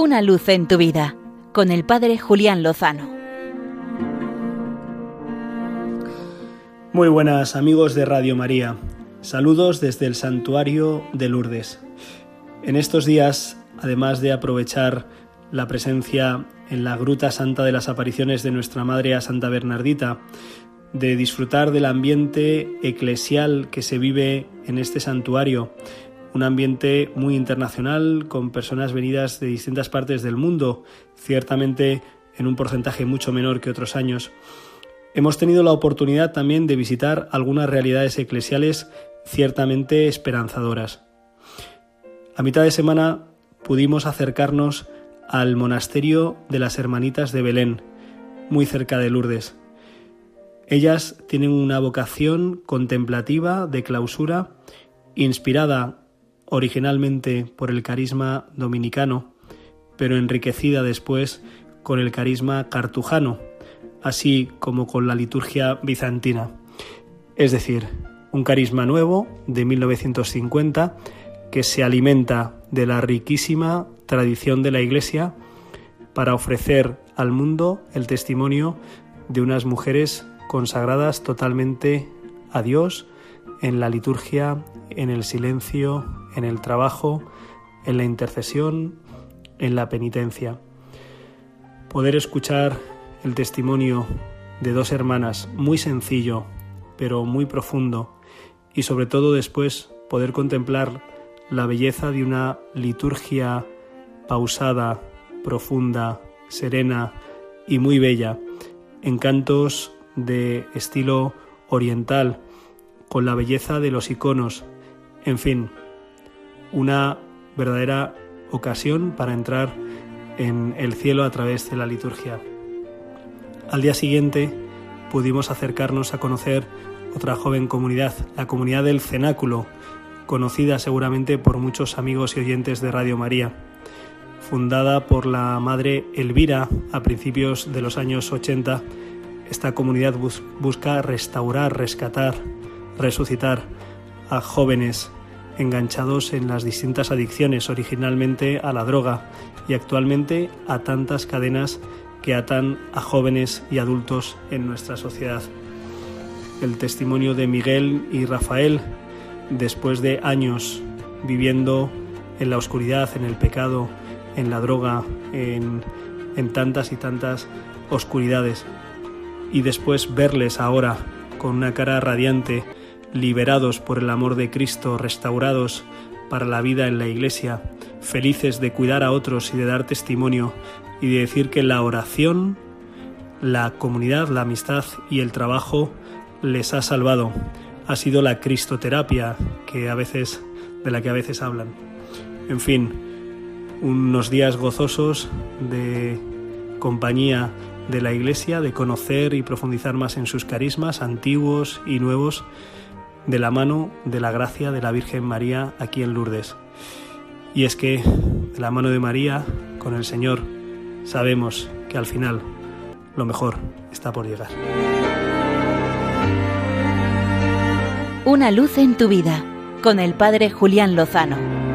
Una luz en tu vida con el Padre Julián Lozano. Muy buenas amigos de Radio María. Saludos desde el santuario de Lourdes. En estos días, además de aprovechar la presencia en la Gruta Santa de las Apariciones de nuestra Madre a Santa Bernardita, de disfrutar del ambiente eclesial que se vive en este santuario, un ambiente muy internacional con personas venidas de distintas partes del mundo, ciertamente en un porcentaje mucho menor que otros años. Hemos tenido la oportunidad también de visitar algunas realidades eclesiales ciertamente esperanzadoras. A mitad de semana pudimos acercarnos al monasterio de las Hermanitas de Belén, muy cerca de Lourdes. Ellas tienen una vocación contemplativa de clausura, inspirada originalmente por el carisma dominicano, pero enriquecida después con el carisma cartujano, así como con la liturgia bizantina. Es decir, un carisma nuevo de 1950 que se alimenta de la riquísima tradición de la Iglesia para ofrecer al mundo el testimonio de unas mujeres consagradas totalmente a Dios en la liturgia, en el silencio, en el trabajo, en la intercesión, en la penitencia. Poder escuchar el testimonio de dos hermanas muy sencillo, pero muy profundo, y sobre todo después poder contemplar la belleza de una liturgia pausada, profunda, serena y muy bella, en cantos de estilo oriental, con la belleza de los iconos, en fin, una verdadera ocasión para entrar en el cielo a través de la liturgia. Al día siguiente pudimos acercarnos a conocer otra joven comunidad, la comunidad del Cenáculo, conocida seguramente por muchos amigos y oyentes de Radio María. Fundada por la madre Elvira a principios de los años 80, esta comunidad busca restaurar, rescatar, resucitar a jóvenes enganchados en las distintas adicciones, originalmente a la droga y actualmente a tantas cadenas que atan a jóvenes y adultos en nuestra sociedad. El testimonio de Miguel y Rafael, después de años viviendo en la oscuridad, en el pecado, en la droga, en, en tantas y tantas oscuridades, y después verles ahora con una cara radiante, liberados por el amor de Cristo, restaurados para la vida en la Iglesia, felices de cuidar a otros y de dar testimonio y de decir que la oración, la comunidad, la amistad y el trabajo les ha salvado. Ha sido la cristoterapia que a veces de la que a veces hablan. En fin, unos días gozosos de compañía de la Iglesia, de conocer y profundizar más en sus carismas antiguos y nuevos de la mano de la gracia de la Virgen María aquí en Lourdes. Y es que de la mano de María, con el Señor, sabemos que al final lo mejor está por llegar. Una luz en tu vida, con el Padre Julián Lozano.